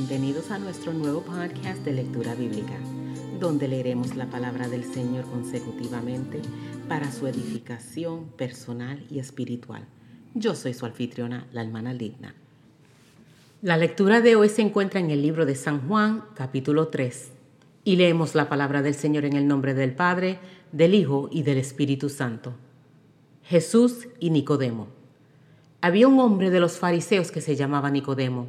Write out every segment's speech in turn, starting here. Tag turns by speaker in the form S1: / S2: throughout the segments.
S1: Bienvenidos a nuestro nuevo podcast de lectura bíblica, donde leeremos la palabra del Señor consecutivamente para su edificación personal y espiritual. Yo soy su anfitriona, la hermana Ligna. La lectura de hoy se encuentra en el libro de San Juan, capítulo 3, y leemos la palabra del Señor en el nombre del Padre, del Hijo y del Espíritu Santo. Jesús y Nicodemo. Había un hombre de los fariseos que se llamaba Nicodemo,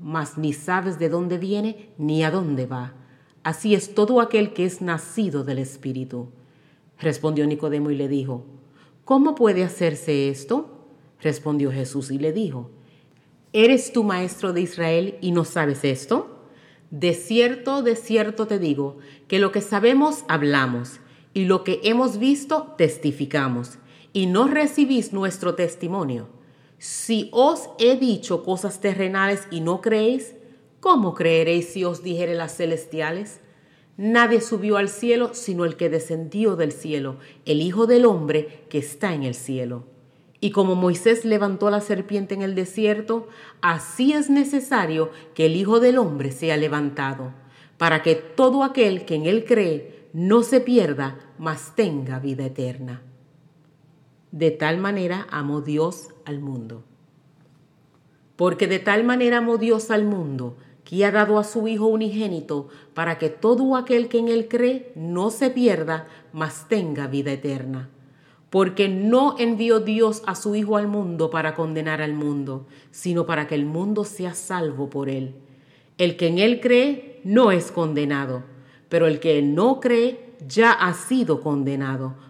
S1: mas ni sabes de dónde viene ni a dónde va. Así es todo aquel que es nacido del Espíritu. Respondió Nicodemo y le dijo, ¿Cómo puede hacerse esto? Respondió Jesús y le dijo, ¿Eres tú maestro de Israel y no sabes esto? De cierto, de cierto te digo, que lo que sabemos hablamos, y lo que hemos visto testificamos, y no recibís nuestro testimonio. Si os he dicho cosas terrenales y no creéis, ¿cómo creeréis si os dijere las celestiales? Nadie subió al cielo sino el que descendió del cielo, el Hijo del Hombre que está en el cielo. Y como Moisés levantó la serpiente en el desierto, así es necesario que el Hijo del Hombre sea levantado, para que todo aquel que en él cree no se pierda, mas tenga vida eterna. De tal manera amó Dios al mundo. Porque de tal manera amó Dios al mundo, que ha dado a su Hijo unigénito, para que todo aquel que en él cree no se pierda, mas tenga vida eterna. Porque no envió Dios a su Hijo al mundo para condenar al mundo, sino para que el mundo sea salvo por él. El que en él cree no es condenado, pero el que no cree ya ha sido condenado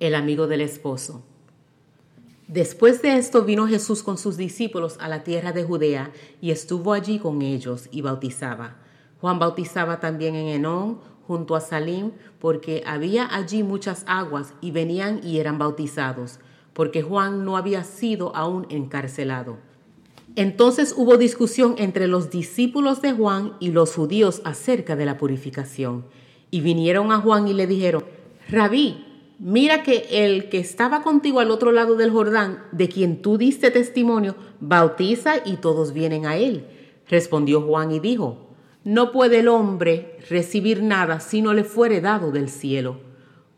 S1: el amigo del esposo. Después de esto vino Jesús con sus discípulos a la tierra de Judea y estuvo allí con ellos y bautizaba. Juan bautizaba también en Enón, junto a Salim, porque había allí muchas aguas y venían y eran bautizados, porque Juan no había sido aún encarcelado. Entonces hubo discusión entre los discípulos de Juan y los judíos acerca de la purificación. Y vinieron a Juan y le dijeron, Rabí, mira que el que estaba contigo al otro lado del Jordán, de quien tú diste testimonio, bautiza y todos vienen a él. Respondió Juan y dijo, no puede el hombre recibir nada si no le fuere dado del cielo.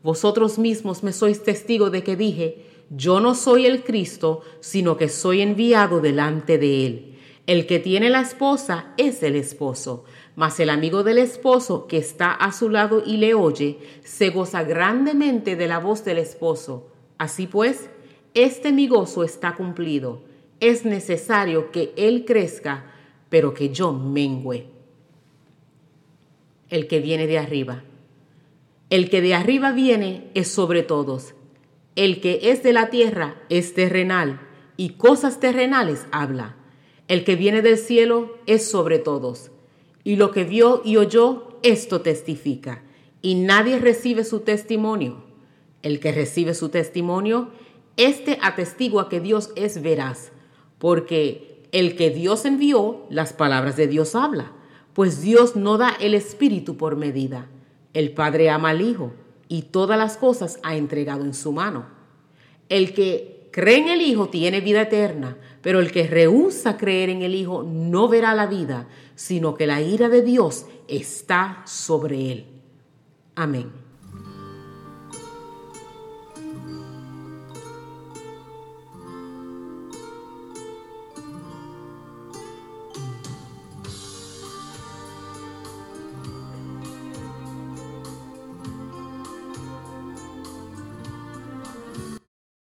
S1: Vosotros mismos me sois testigo de que dije, yo no soy el Cristo, sino que soy enviado delante de él. El que tiene la esposa es el esposo mas el amigo del esposo que está a su lado y le oye, se goza grandemente de la voz del esposo. Así pues, este mi gozo está cumplido. Es necesario que él crezca, pero que yo mengüe. El que viene de arriba. El que de arriba viene es sobre todos. El que es de la tierra es terrenal y cosas terrenales habla. El que viene del cielo es sobre todos y lo que vio y oyó, esto testifica. Y nadie recibe su testimonio. El que recibe su testimonio, este atestigua que Dios es veraz, porque el que Dios envió, las palabras de Dios habla, pues Dios no da el Espíritu por medida. El Padre ama al Hijo y todas las cosas ha entregado en su mano. El que cree en el Hijo tiene vida eterna, pero el que rehúsa creer en el Hijo no verá la vida, sino que la ira de Dios está sobre él. Amén.